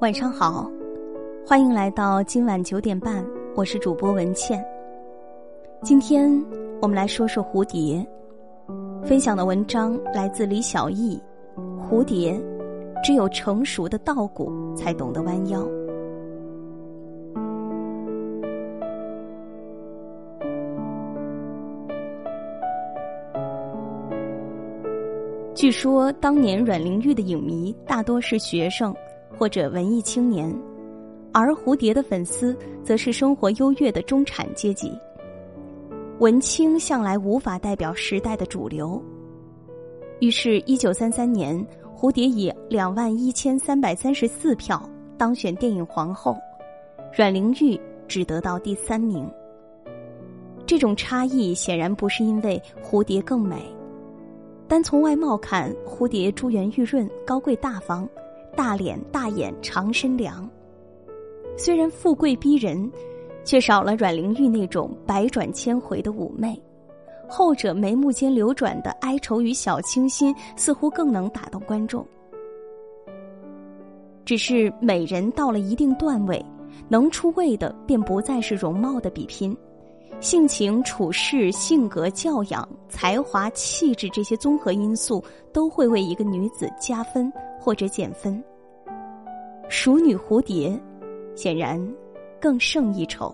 晚上好，欢迎来到今晚九点半，我是主播文倩。今天我们来说说蝴蝶，分享的文章来自李小艺。蝴蝶，只有成熟的稻谷才懂得弯腰。据说当年阮玲玉的影迷大多是学生。或者文艺青年，而蝴蝶的粉丝则是生活优越的中产阶级。文青向来无法代表时代的主流，于是，一九三三年，蝴蝶以两万一千三百三十四票当选电影皇后，阮玲玉只得到第三名。这种差异显然不是因为蝴蝶更美，单从外貌看，蝴蝶珠圆玉润、高贵大方。大脸大眼长身凉，虽然富贵逼人，却少了阮玲玉那种百转千回的妩媚。后者眉目间流转的哀愁与小清新，似乎更能打动观众。只是美人到了一定段位，能出位的便不再是容貌的比拼，性情、处事、性格、教养、才华、气质这些综合因素，都会为一个女子加分。或者减分。熟女蝴蝶，显然更胜一筹。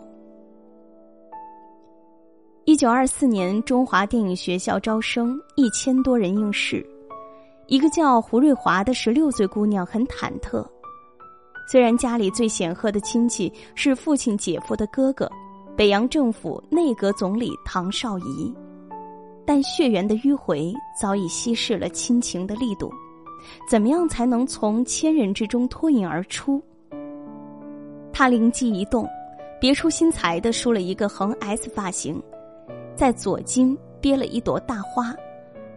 一九二四年，中华电影学校招生，一千多人应试。一个叫胡瑞华的十六岁姑娘很忐忑。虽然家里最显赫的亲戚是父亲姐夫的哥哥，北洋政府内阁总理唐绍仪，但血缘的迂回早已稀释了亲情的力度。怎么样才能从千人之中脱颖而出？他灵机一动，别出心裁的梳了一个横 S 发型，在左襟别了一朵大花，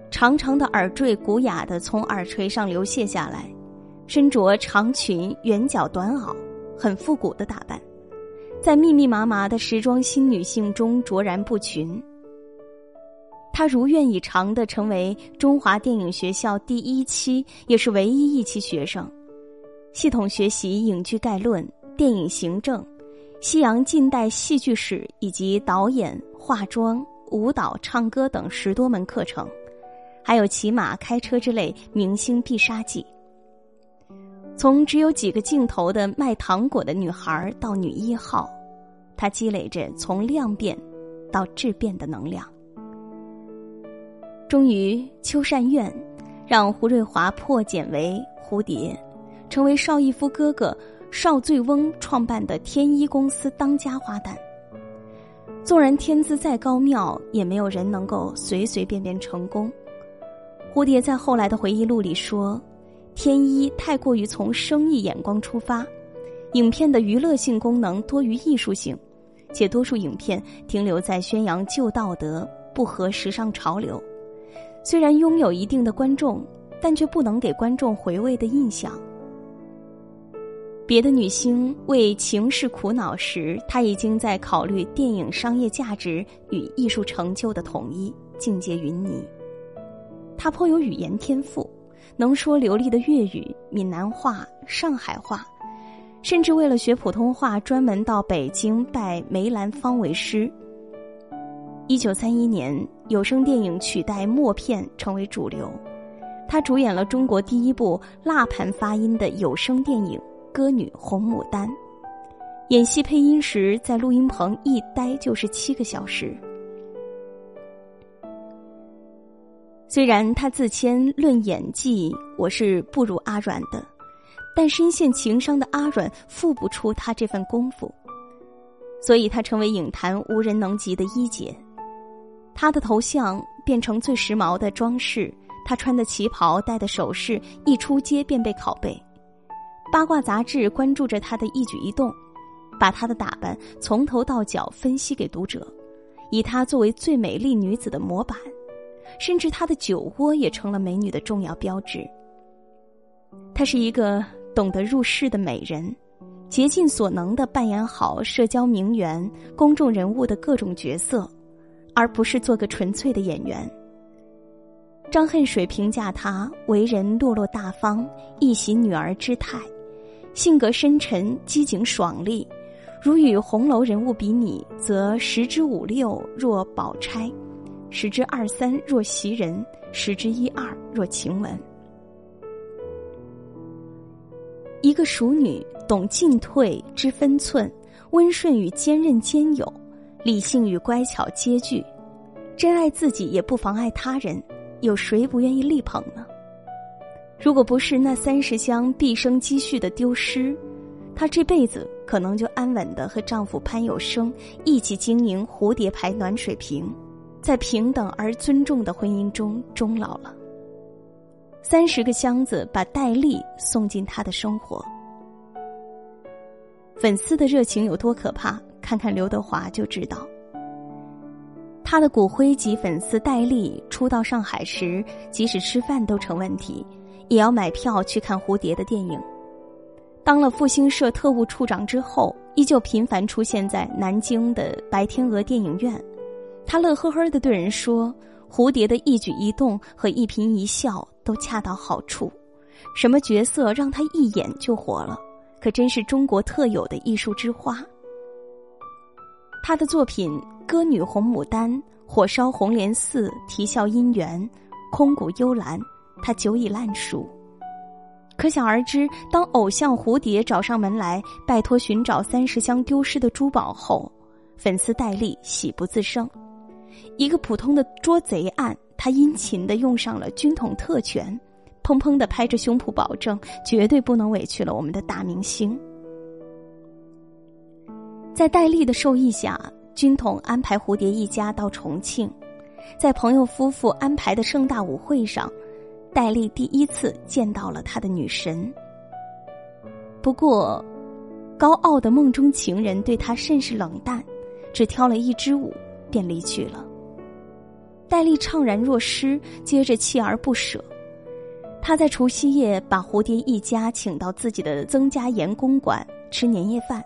长长的耳坠古雅的从耳垂上流泻下来，身着长裙圆角短袄，很复古的打扮，在密密麻麻的时装新女性中卓然不群。他如愿以偿的成为中华电影学校第一期，也是唯一一期学生，系统学习影剧概论、电影行政、西洋近代戏剧史以及导演、化妆、舞蹈、唱歌等十多门课程，还有骑马、开车之类明星必杀技。从只有几个镜头的卖糖果的女孩到女一号，她积累着从量变到质变的能量。终于，秋善院让胡瑞华破茧为蝴蝶，成为邵逸夫哥哥邵醉翁创办的天一公司当家花旦。纵然天资再高妙，也没有人能够随随便便成功。蝴蝶在后来的回忆录里说：“天一太过于从生意眼光出发，影片的娱乐性功能多于艺术性，且多数影片停留在宣扬旧道德，不合时尚潮流。”虽然拥有一定的观众，但却不能给观众回味的印象。别的女星为情事苦恼时，她已经在考虑电影商业价值与艺术成就的统一，境界云泥。她颇有语言天赋，能说流利的粤语、闽南话、上海话，甚至为了学普通话，专门到北京拜梅兰芳为师。一九三一年，有声电影取代默片成为主流，他主演了中国第一部蜡盘发音的有声电影《歌女红牡丹》，演戏配音时在录音棚一待就是七个小时。虽然他自谦论演技我是不如阿阮的，但深陷情伤的阿阮付不出他这份功夫，所以他成为影坛无人能及的一姐。她的头像变成最时髦的装饰，她穿的旗袍、戴的首饰，一出街便被拷贝。八卦杂志关注着她的一举一动，把她的打扮从头到脚分析给读者，以她作为最美丽女子的模板，甚至她的酒窝也成了美女的重要标志。她是一个懂得入世的美人，竭尽所能的扮演好社交名媛、公众人物的各种角色。而不是做个纯粹的演员。张恨水评价他为人落落大方，一袭女儿之态，性格深沉、机警爽利。如与红楼人物比拟，则十之五六若宝钗，十之二三若袭人，十之一二若晴雯。一个淑女懂进退知分寸，温顺与坚韧兼有，理性与乖巧皆具，珍爱自己也不妨碍他人，有谁不愿意力捧呢？如果不是那三十箱毕生积蓄的丢失，她这辈子可能就安稳的和丈夫潘有生一起经营蝴蝶牌暖水瓶，在平等而尊重的婚姻中终老了。三十个箱子把戴笠送进他的生活，粉丝的热情有多可怕？看看刘德华就知道。他的骨灰级粉丝戴笠初到上海时，即使吃饭都成问题。也要买票去看蝴蝶的电影。当了复兴社特务处长之后，依旧频繁出现在南京的白天鹅电影院。他乐呵呵的对人说：“蝴蝶的一举一动和一颦一笑都恰到好处，什么角色让他一眼就活了？可真是中国特有的艺术之花。”他的作品《歌女红牡丹》《火烧红莲寺》《啼笑姻缘》《空谷幽兰》。他久已烂熟，可想而知，当偶像蝴蝶找上门来拜托寻找三十箱丢失的珠宝后，粉丝戴笠喜不自胜。一个普通的捉贼案，他殷勤的用上了军统特权，砰砰的拍着胸脯保证，绝对不能委屈了我们的大明星。在戴笠的授意下，军统安排蝴蝶一家到重庆，在朋友夫妇安排的盛大舞会上。戴笠第一次见到了他的女神。不过，高傲的梦中情人对他甚是冷淡，只跳了一支舞便离去了。戴笠怅然若失，接着锲而不舍。他在除夕夜把蝴蝶一家请到自己的曾家岩公馆吃年夜饭。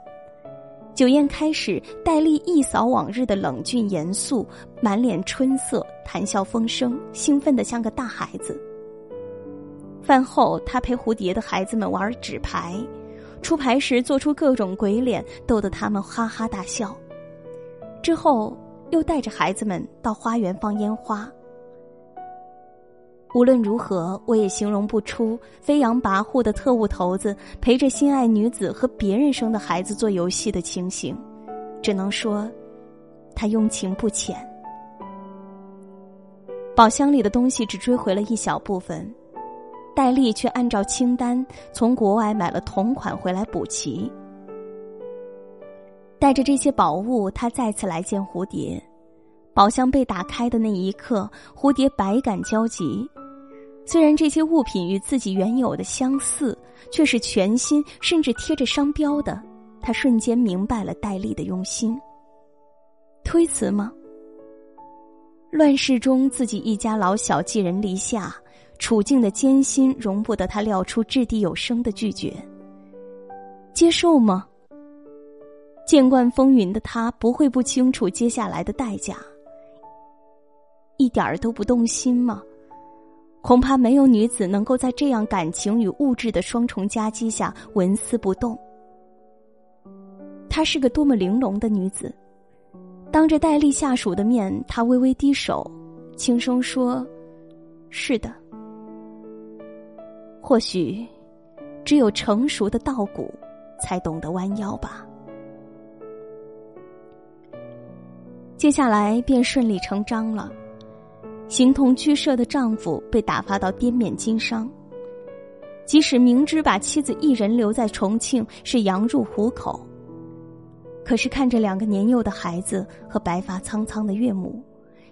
酒宴开始，戴笠一扫往日的冷峻严肃，满脸春色，谈笑风生，兴奋的像个大孩子。饭后，他陪蝴蝶的孩子们玩纸牌，出牌时做出各种鬼脸，逗得他们哈哈大笑。之后，又带着孩子们到花园放烟花。无论如何，我也形容不出飞扬跋扈的特务头子陪着心爱女子和别人生的孩子做游戏的情形，只能说，他用情不浅。宝箱里的东西只追回了一小部分。戴笠却按照清单从国外买了同款回来补齐。带着这些宝物，他再次来见蝴蝶。宝箱被打开的那一刻，蝴蝶百感交集。虽然这些物品与自己原有的相似，却是全新，甚至贴着商标的。他瞬间明白了戴笠的用心。推辞吗？乱世中，自己一家老小寄人篱下。处境的艰辛容不得他撂出掷地有声的拒绝。接受吗？见惯风云的他不会不清楚接下来的代价。一点儿都不动心吗？恐怕没有女子能够在这样感情与物质的双重夹击下纹丝不动。她是个多么玲珑的女子，当着戴笠下属的面，她微微低手，轻声说：“是的。”或许，只有成熟的稻谷，才懂得弯腰吧。接下来便顺理成章了，形同居舍的丈夫被打发到滇缅经商。即使明知把妻子一人留在重庆是羊入虎口，可是看着两个年幼的孩子和白发苍苍的岳母，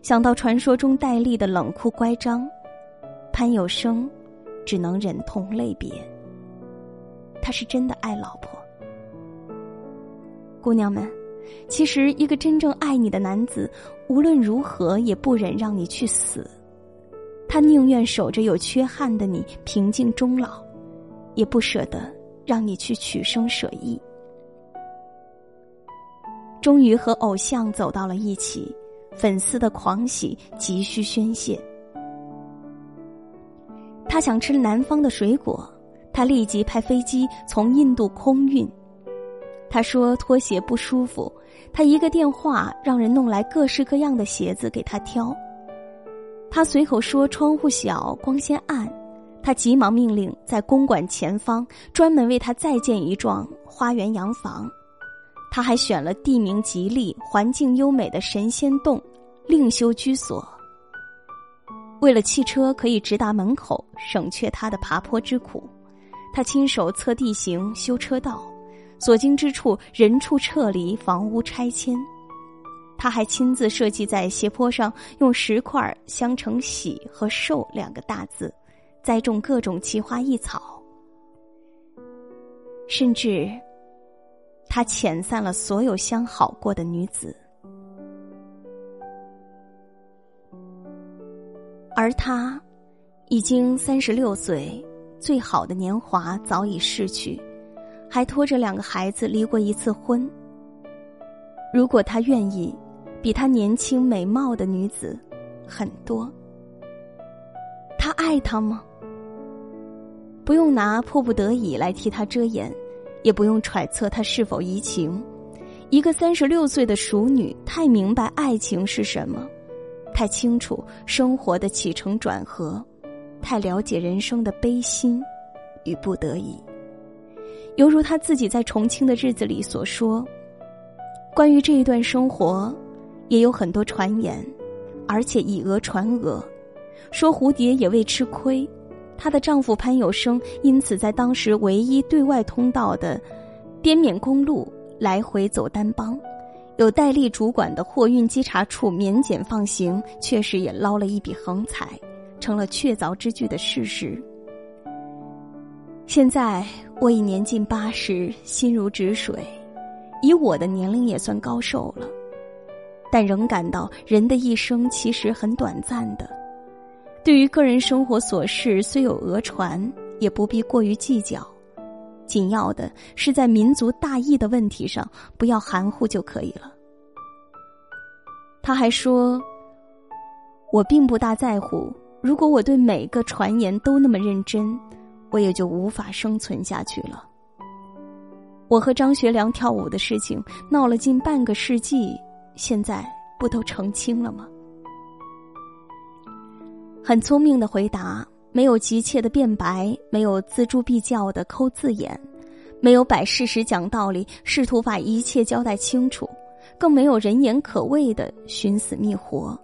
想到传说中戴笠的冷酷乖张，潘有生。只能忍痛泪别。他是真的爱老婆。姑娘们，其实一个真正爱你的男子，无论如何也不忍让你去死，他宁愿守着有缺憾的你平静终老，也不舍得让你去取生舍义。终于和偶像走到了一起，粉丝的狂喜急需宣泄。他想吃南方的水果，他立即派飞机从印度空运。他说拖鞋不舒服，他一个电话让人弄来各式各样的鞋子给他挑。他随口说窗户小，光线暗，他急忙命令在公馆前方专门为他再建一幢花园洋房。他还选了地名吉利、环境优美的神仙洞，另修居所。为了汽车可以直达门口，省却他的爬坡之苦，他亲手测地形、修车道。所经之处，人畜撤离，房屋拆迁。他还亲自设计在斜坡上用石块镶成“喜”和“寿”两个大字，栽种各种奇花异草。甚至，他遣散了所有相好过的女子，而他已经三十六岁，最好的年华早已逝去。还拖着两个孩子离过一次婚。如果他愿意，比他年轻美貌的女子很多。他爱她吗？不用拿迫不得已来替他遮掩，也不用揣测他是否移情。一个三十六岁的熟女，太明白爱情是什么，太清楚生活的起承转合，太了解人生的悲心与不得已。犹如他自己在重庆的日子里所说：“关于这一段生活，也有很多传言，而且以讹传讹，说蝴蝶也未吃亏。她的丈夫潘有生因此在当时唯一对外通道的滇缅公路来回走单帮，有戴笠主管的货运稽查处免检放行，确实也捞了一笔横财，成了确凿之据的事实。”现在我已年近八十，心如止水，以我的年龄也算高寿了，但仍感到人的一生其实很短暂的。对于个人生活琐事，虽有讹传，也不必过于计较，紧要的是在民族大义的问题上不要含糊就可以了。他还说：“我并不大在乎，如果我对每个传言都那么认真。”我也就无法生存下去了。我和张学良跳舞的事情闹了近半个世纪，现在不都澄清了吗？很聪明的回答，没有急切的辩白，没有锱铢必较的抠字眼，没有摆事实讲道理，试图把一切交代清楚，更没有人言可畏的寻死觅活。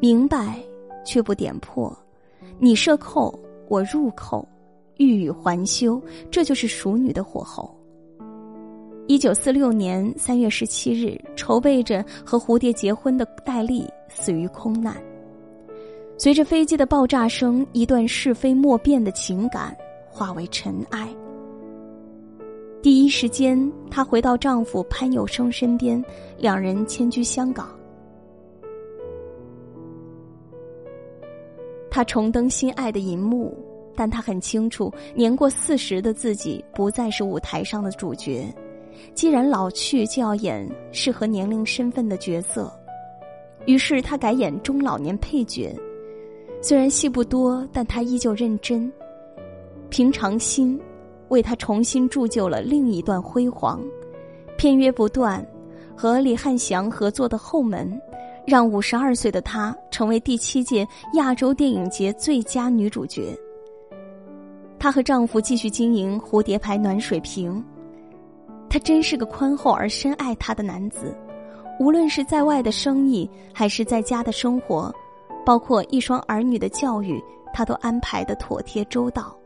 明白，却不点破，你设扣。我入口，欲语还休，这就是熟女的火候。一九四六年三月十七日，筹备着和蝴蝶结婚的戴笠死于空难。随着飞机的爆炸声，一段是非莫辩的情感化为尘埃。第一时间，她回到丈夫潘有生身边，两人迁居香港。他重登心爱的银幕，但他很清楚，年过四十的自己不再是舞台上的主角。既然老去，就要演适合年龄身份的角色。于是他改演中老年配角，虽然戏不多，但他依旧认真。平常心为他重新铸就了另一段辉煌。片约不断，和李汉祥合作的《后门》。让五十二岁的她成为第七届亚洲电影节最佳女主角。她和丈夫继续经营蝴蝶牌暖水瓶。他真是个宽厚而深爱她的男子，无论是在外的生意还是在家的生活，包括一双儿女的教育，他都安排的妥帖周到。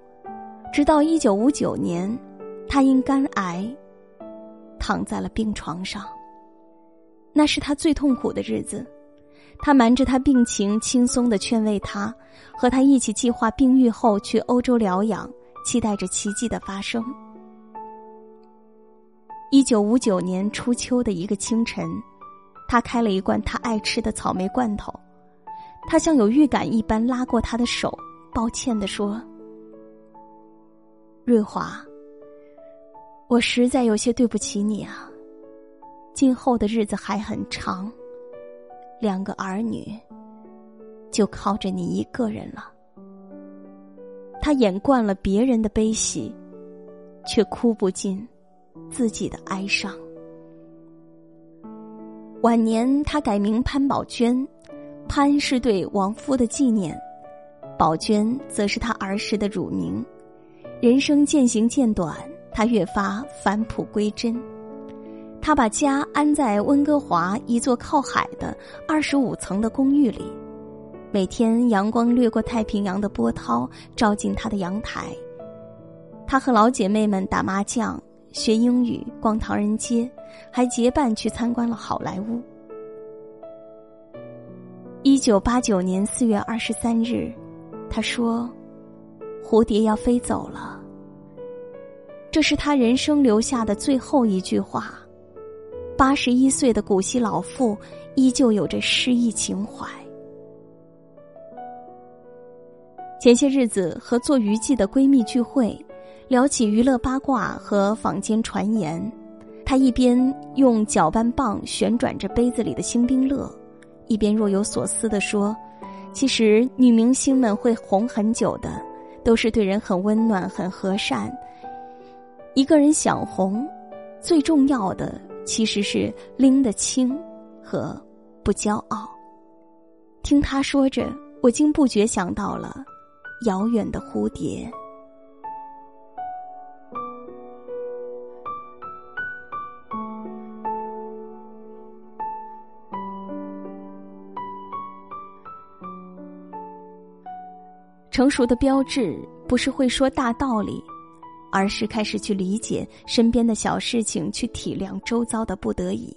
直到一九五九年，他因肝癌躺在了病床上。那是他最痛苦的日子，他瞒着他病情，轻松的劝慰他，和他一起计划病愈后去欧洲疗养，期待着奇迹的发生。一九五九年初秋的一个清晨，他开了一罐他爱吃的草莓罐头，他像有预感一般拉过他的手，抱歉的说：“瑞华，我实在有些对不起你啊。”今后的日子还很长，两个儿女就靠着你一个人了。他演惯了别人的悲喜，却哭不尽自己的哀伤。晚年，他改名潘宝娟，潘是对亡夫的纪念，宝娟则是他儿时的乳名。人生渐行渐短，他越发返璞归真。他把家安在温哥华一座靠海的二十五层的公寓里。每天阳光掠过太平洋的波涛，照进他的阳台。他和老姐妹们打麻将、学英语、逛唐人街，还结伴去参观了好莱坞。一九八九年四月二十三日，他说：“蝴蝶要飞走了。”这是他人生留下的最后一句话。八十一岁的古稀老妇依旧有着诗意情怀。前些日子和做娱记的闺蜜聚会，聊起娱乐八卦和坊间传言，她一边用搅拌棒旋转着杯子里的星冰乐，一边若有所思地说：“其实女明星们会红很久的，都是对人很温暖、很和善。一个人想红，最重要的其实是拎得清和不骄傲。”听他说着，我竟不觉想到了。遥远的蝴蝶，成熟的标志不是会说大道理，而是开始去理解身边的小事情，去体谅周遭的不得已。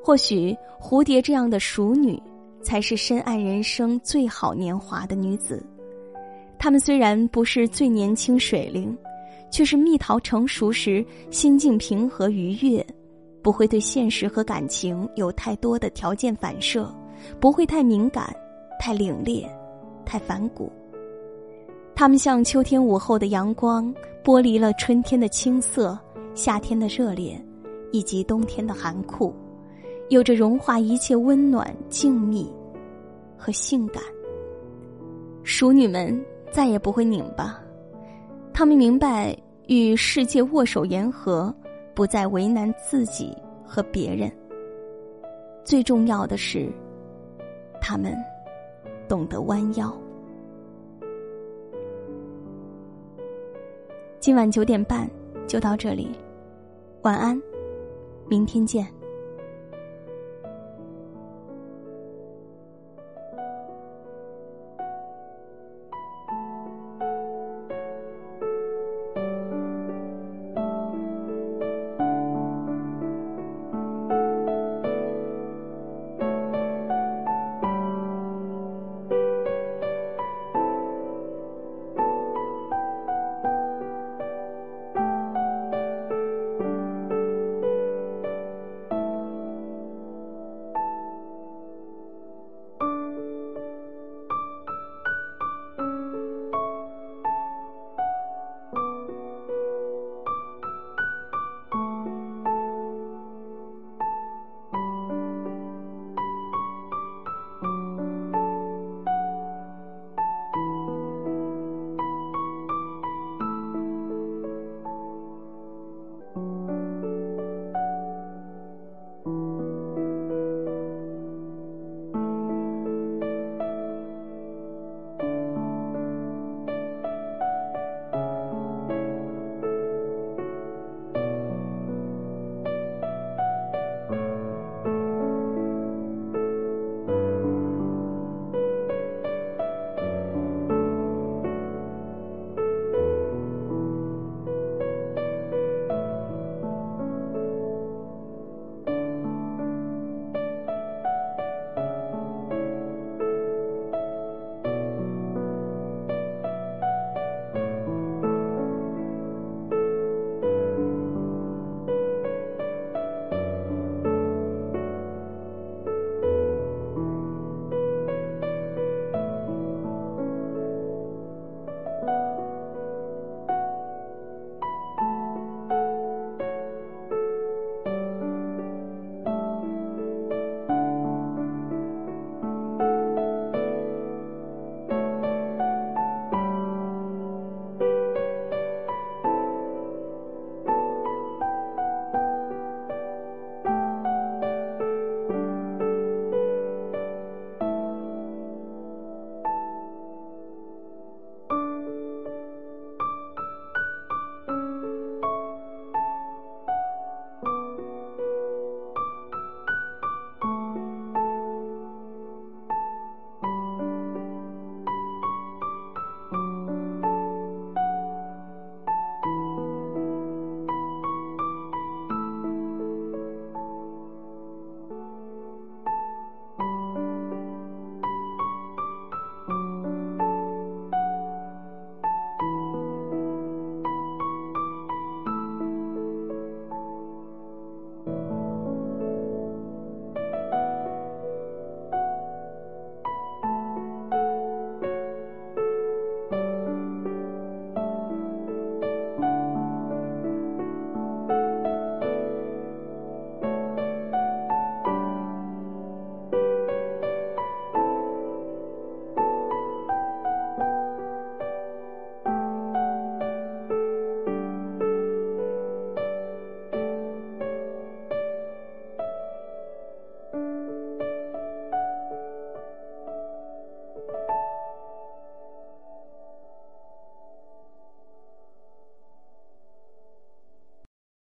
或许蝴蝶这样的熟女，才是深谙人生最好年华的女子。她们虽然不是最年轻水灵，却是蜜桃成熟时心境平和愉悦，不会对现实和感情有太多的条件反射，不会太敏感、太凛冽、太反骨。他们像秋天午后的阳光，剥离了春天的青涩、夏天的热烈，以及冬天的寒酷，有着融化一切温暖、静谧和性感。熟女们。再也不会拧巴，他们明白与世界握手言和，不再为难自己和别人。最重要的是，他们懂得弯腰。今晚九点半就到这里，晚安，明天见。